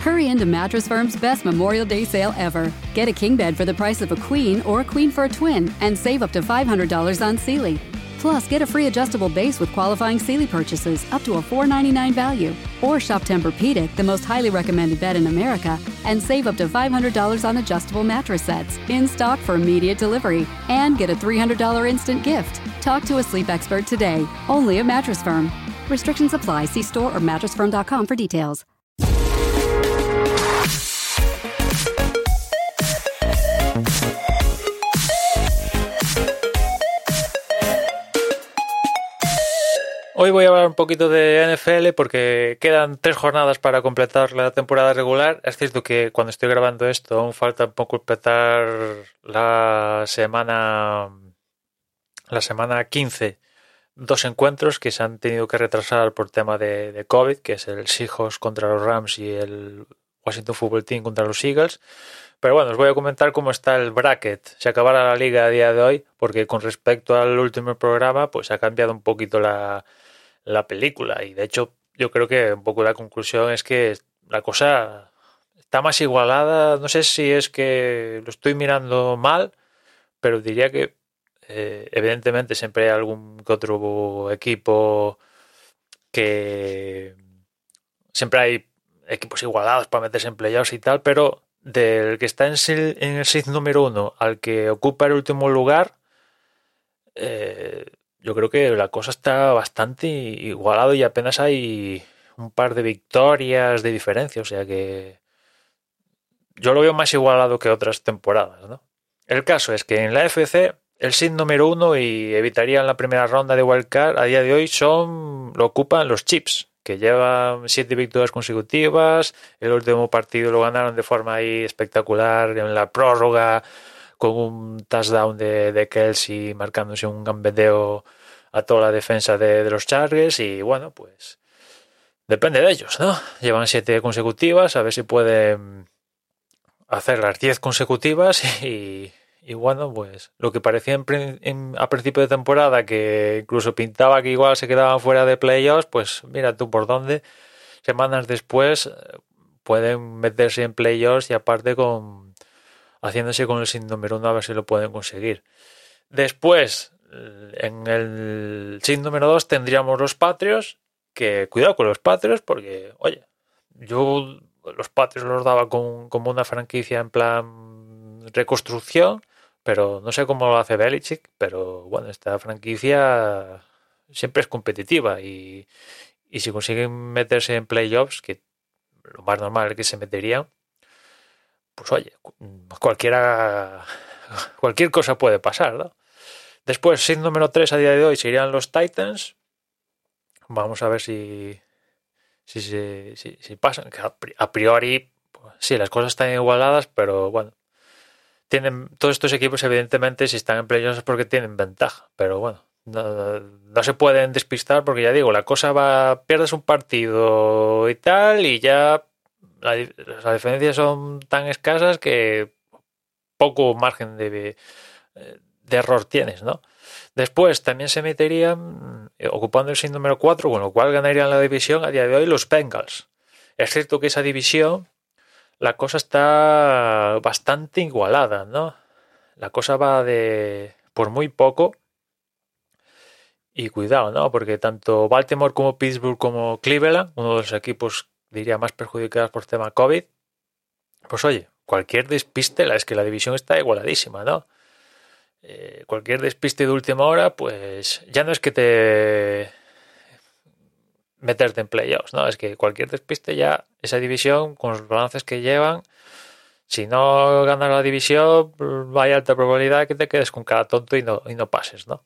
Hurry into Mattress Firm's best Memorial Day sale ever. Get a king bed for the price of a queen or a queen for a twin and save up to $500 on Sealy. Plus, get a free adjustable base with qualifying Sealy purchases up to a 499 value. Or shop Tempur-Pedic, the most highly recommended bed in America, and save up to $500 on adjustable mattress sets in stock for immediate delivery. And get a $300 instant gift. Talk to a sleep expert today, only at Mattress Firm. Restrictions apply. See store or mattressfirm.com for details. Hoy voy a hablar un poquito de NFL porque quedan tres jornadas para completar la temporada regular. Es cierto que cuando estoy grabando esto aún falta un poco completar la semana la semana 15 dos encuentros que se han tenido que retrasar por tema de, de COVID, que es el Seahawks contra los Rams y el Washington Football Team contra los Eagles. Pero bueno, os voy a comentar cómo está el bracket. Se acabará la liga a día de hoy, porque con respecto al último programa, pues ha cambiado un poquito la, la película. Y de hecho, yo creo que un poco la conclusión es que la cosa está más igualada. No sé si es que lo estoy mirando mal, pero diría que eh, evidentemente siempre hay algún otro equipo que siempre hay equipos igualados para meterse en playoffs y tal, pero del que está en, en el seed número uno al que ocupa el último lugar, eh, yo creo que la cosa está bastante igualado y apenas hay un par de victorias de diferencia, o sea que yo lo veo más igualado que otras temporadas, ¿no? El caso es que en la FC el seed número uno y evitarían la primera ronda de wildcard a día de hoy son lo ocupan los Chips, que llevan siete victorias consecutivas. El último partido lo ganaron de forma ahí espectacular en la prórroga con un touchdown de, de Kelsey marcándose un gambeteo a toda la defensa de, de, los Chargers y bueno, pues depende de ellos, ¿no? Llevan siete consecutivas, a ver si pueden hacer las diez consecutivas y, y bueno, pues lo que parecía en, en, a principio de temporada que incluso pintaba que igual se quedaban fuera de playoffs, pues mira tú por dónde semanas después eh, pueden meterse en playoffs y aparte con haciéndose con el sin a ver si lo pueden conseguir. Después, en el sin número dos tendríamos los Patrios, que cuidado con los Patrios porque, oye, yo los Patrios los daba como una franquicia en plan reconstrucción, pero no sé cómo lo hace Belichick, pero bueno, esta franquicia siempre es competitiva y, y si consiguen meterse en playoffs, que lo más normal es que se meterían, pues oye, cualquiera, cualquier cosa puede pasar, ¿no? Después, sin número 3 a día de hoy serían los Titans. Vamos a ver si, si, si, si, si pasan. Que a priori, pues, sí, las cosas están igualadas, pero bueno. Tienen, todos estos equipos, evidentemente, si están en playoffs es porque tienen ventaja. Pero bueno, no, no, se pueden despistar porque ya digo, la cosa va, pierdes un partido y tal, y ya la, las diferencias son tan escasas que poco margen de, de error tienes, ¿no? Después también se meterían, eh, ocupando el sin número 4, con lo cual ganarían la división a día de hoy los Bengals. Es cierto que esa división, la cosa está bastante igualada, ¿no? La cosa va de por muy poco. Y cuidado, ¿no? Porque tanto Baltimore como Pittsburgh como Cleveland, uno de los equipos diría más perjudicados por tema COVID, pues oye, cualquier despiste, es que la división está igualadísima, ¿no? Eh, cualquier despiste de última hora, pues ya no es que te meterte en playoffs, ¿no? Es que cualquier despiste ya, esa división, con los balances que llevan, si no ganas la división, hay alta probabilidad que te quedes con cada tonto y no, y no pases, ¿no?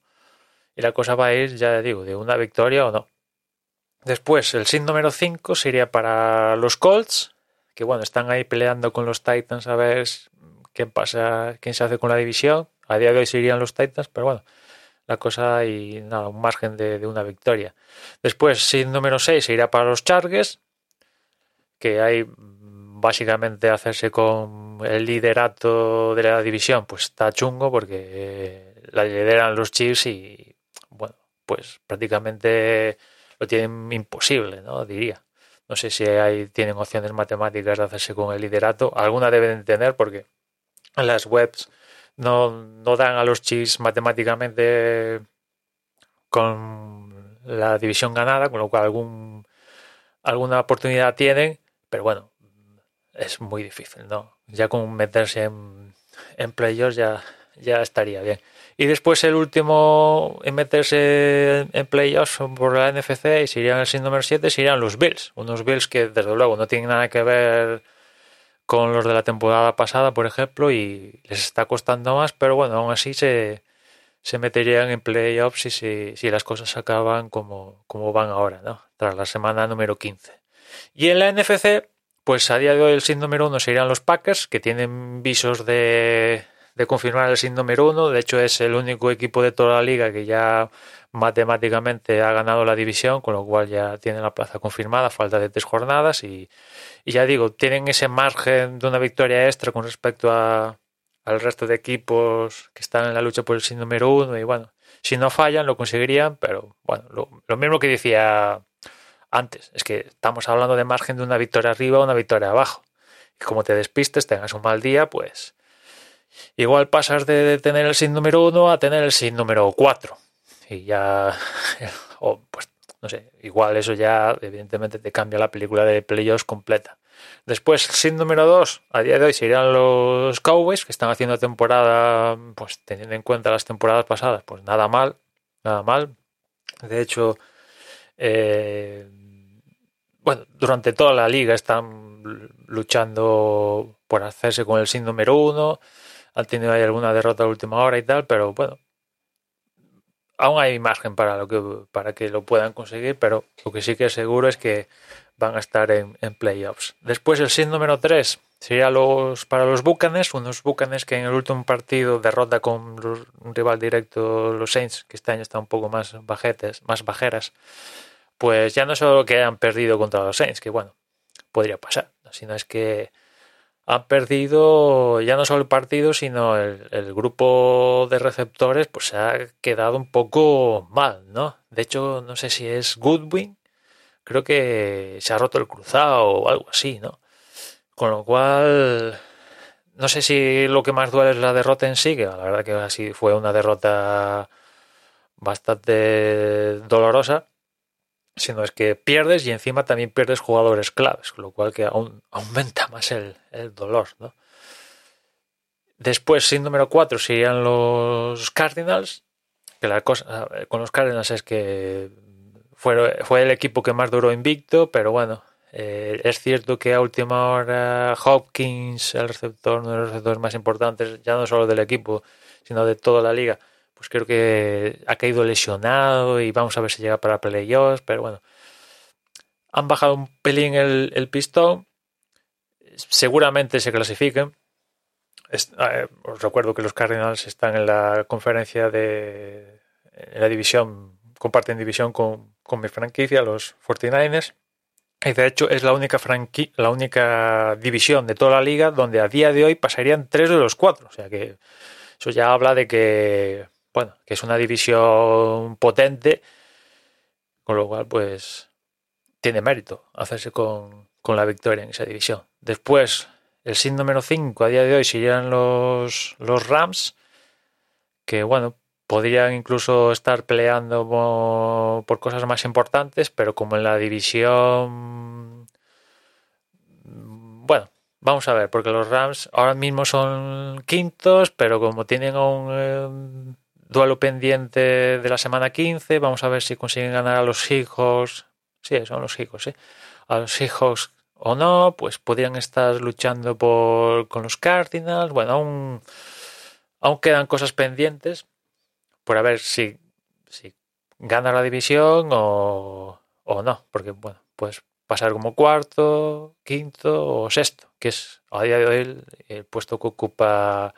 Y la cosa va a ir, ya digo, de una victoria o no. Después, el sin número 5 sería para los Colts, que bueno, están ahí peleando con los Titans a ver quién pasa, quién se hace con la división. A día de hoy serían los Titans, pero bueno, la cosa y nada, un margen de, una victoria. Después, sin número 6 se irá para los Chargers, que hay básicamente hacerse con el liderato de la división, pues está chungo porque la lideran los Chiefs y bueno, pues prácticamente lo tienen imposible, ¿no? Diría. No sé si hay, tienen opciones matemáticas de hacerse con el liderato. Alguna deben tener porque las webs no, no dan a los Chiefs matemáticamente con la división ganada, con lo cual algún, alguna oportunidad tienen, pero bueno, es muy difícil, ¿no? Ya con meterse en, en playoffs ya, ya estaría bien. Y después el último en meterse en playoffs por la NFC y serían el sin número 7 serían los Bills. Unos Bills que desde luego no tienen nada que ver con los de la temporada pasada, por ejemplo, y les está costando más, pero bueno, aún así se, se meterían en playoffs si, si, si las cosas acaban como, como van ahora, ¿no? Tras la semana número 15. Y en la NFC, pues a día de hoy el sin número 1 serían los Packers, que tienen visos de de confirmar el sin número uno. De hecho, es el único equipo de toda la liga que ya matemáticamente ha ganado la división, con lo cual ya tiene la plaza confirmada, falta de tres jornadas y, ya digo, tienen ese margen de una victoria extra con respecto a, al resto de equipos que están en la lucha por el sin número uno y bueno, si no fallan lo conseguirían, pero bueno, lo, lo mismo que decía antes, es que estamos hablando de margen de una victoria arriba o una victoria abajo. Y como te despistes, tengas un mal día, pues igual pasas de tener el sin número 1 a tener el sin número 4. Y ya, o pues no sé, igual eso ya evidentemente te cambia la película de playoffs completa. Después, sin número 2, a día de hoy serían los Cowboys, que están haciendo temporada, pues teniendo en cuenta las temporadas pasadas, pues nada mal, nada mal. De hecho, eh, bueno, durante toda la liga están luchando por hacerse con el sin número 1 han tenido ahí alguna derrota a última hora y tal, pero bueno, aún hay margen para, lo que, para que lo puedan conseguir, pero lo que sí que es seguro es que van a estar en, playoffs. Después el sin número 3 sería los, para los Bucanes, unos Bucanes que en el último partido derrota con un rival directo los Saints, que este año está un poco más bajetes, más bajeras, pues ya no solo que han perdido contra los Saints, que bueno, podría pasar, sino es que han perdido ya no solo el partido, sino el, grupo de receptores, pues se ha quedado un poco mal, ¿no? De hecho, no sé si es Goodwin, creo que se ha roto el cruzado o algo así, ¿no? Con lo cual, no sé si lo que más duele es la derrota en sí, que la verdad que así fue una derrota bastante dolorosa, sino es que pierdes y encima también pierdes jugadores claves, con lo cual que aún aumenta más el, dolor. ¿no? Después, sin número 4, serían los Cardinals, que la cosa con los Cardinals es que fue, fue el equipo que más duró invicto, pero bueno, eh, es cierto que a última hora Hopkins, el receptor, uno de los receptores más importantes, ya no solo del equipo, sino de toda la liga, pues creo que ha caído lesionado y vamos a ver si llega para playoffs, pero bueno, han bajado un pelín el, pistón, seguramente se clasifiquen. os recuerdo que los Cardinals están en la conferencia de la división, comparten división con, mi franquicia, los 49ers. Y de hecho es la única, la única división de toda la liga donde a día de hoy pasarían tres de los cuatro. O sea que eso ya habla de que bueno, que es una división potente, con lo cual, pues, tiene mérito hacerse con, la victoria en esa división. Después, el sin número 5 a día de hoy serían los, los Rams, que, bueno, podrían incluso estar peleando por cosas más importantes, pero como en la división... Bueno, vamos a ver, porque los Rams ahora mismo son quintos, pero como tienen un eh, duelo pendiente de la semana 15. Vamos a ver si consiguen ganar a los Seahawks. Sí, son los Seahawks, ¿sí? A los Seahawks o no, pues podrían estar luchando por, con los Cardinals. Bueno, aún, aún quedan cosas pendientes por a ver si, si gana la división o, o no. Porque, bueno, pues pasar como cuarto, quinto o sexto, que es a día de hoy el puesto que ocupa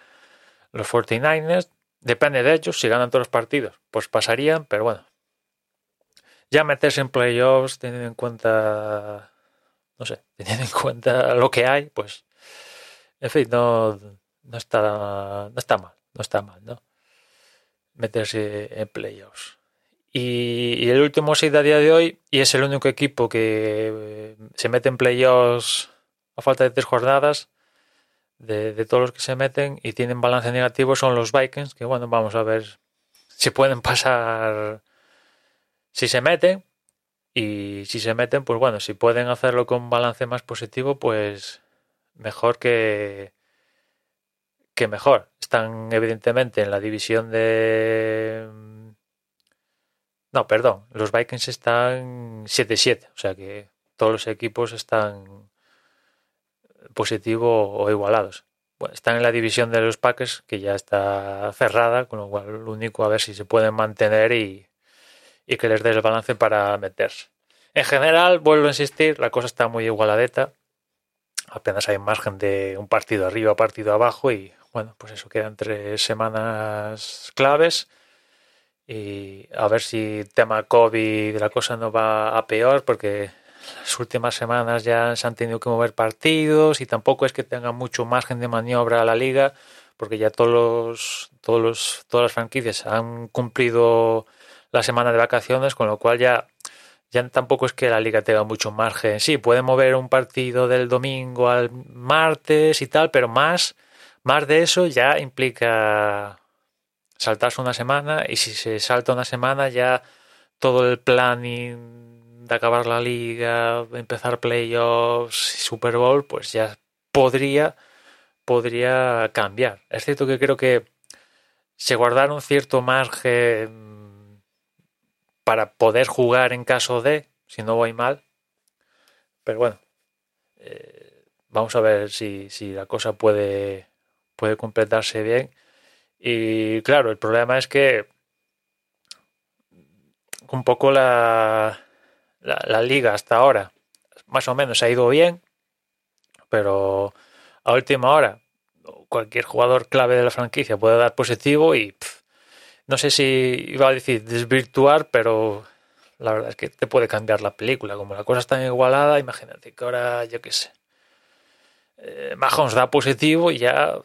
los 49ers Depende de ellos, si ganan todos los partidos, pues pasarían, pero bueno. Ya meterse en playoffs, teniendo en cuenta, no sé, teniendo en cuenta lo que hay, pues, en fin, no, no, está, no está mal, no está mal, ¿no? Meterse en playoffs. Y, el último seed a día de hoy, y es el único equipo que se mete en playoffs a falta de tres jornadas, de, todos los que se meten y tienen balance negativo, son los Vikings, que bueno, vamos a ver si pueden pasar, si se meten, y si se meten, pues bueno, si pueden hacerlo con balance más positivo, pues mejor que, que mejor. Están evidentemente en la división de... No, perdón, los Vikings están 7-7, o sea que todos los equipos están positivo o igualados. Bueno, están en la división de los Packers, que ya está cerrada, con lo cual lo único a ver si se pueden mantener y, y que les dé el balance para meterse. En general, vuelvo a insistir, la cosa está muy igualadeta. Apenas hay margen de un partido arriba, partido abajo y bueno, pues eso quedan tres semanas claves y a ver si el tema COVID la cosa no va a peor porque las últimas semanas ya se han tenido que mover partidos y tampoco es que tenga mucho margen de maniobra la liga porque ya todos los, todos los, todas las franquicias han cumplido la semana de vacaciones con lo cual ya ya tampoco es que la liga tenga mucho margen. Sí, puede mover un partido del domingo al martes y tal, pero más más de eso ya implica saltarse una semana y si se salta una semana ya todo el planning de acabar la liga, empezar playoffs, Super Bowl, pues ya podría podría cambiar. Es cierto que creo que se guardaron cierto margen para poder jugar en caso de, si no voy mal, pero bueno, eh, vamos a ver si, si la cosa puede puede completarse bien. Y claro, el problema es que un poco la, la, liga hasta ahora más o menos ha ido bien, pero a última hora cualquier jugador clave de la franquicia puede dar positivo y no sé si iba a decir desvirtuar, pero la verdad es que te puede cambiar la película. Como la cosa está igualada, imagínate que ahora, yo qué sé, eh, Mahomes da positivo y ya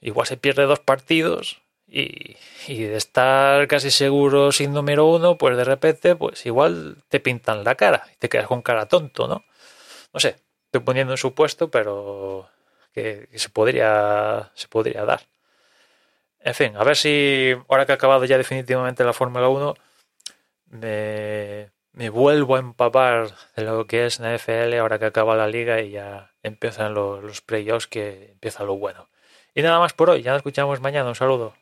igual se pierde dos partidos y, de estar casi seguro sin número uno, pues de repente, pues igual te pintan la cara y te quedas con cara tonto, ¿no? No sé, estoy poniendo en su puesto, pero que, se podría se podría dar. En fin, a ver si ahora que ha acabado ya definitivamente la Fórmula 1, me, vuelvo a empapar de lo que es la FL ahora que acaba la liga y ya empiezan los playoffs, que empieza lo bueno. Y nada más por hoy, ya nos escuchamos mañana, un saludo.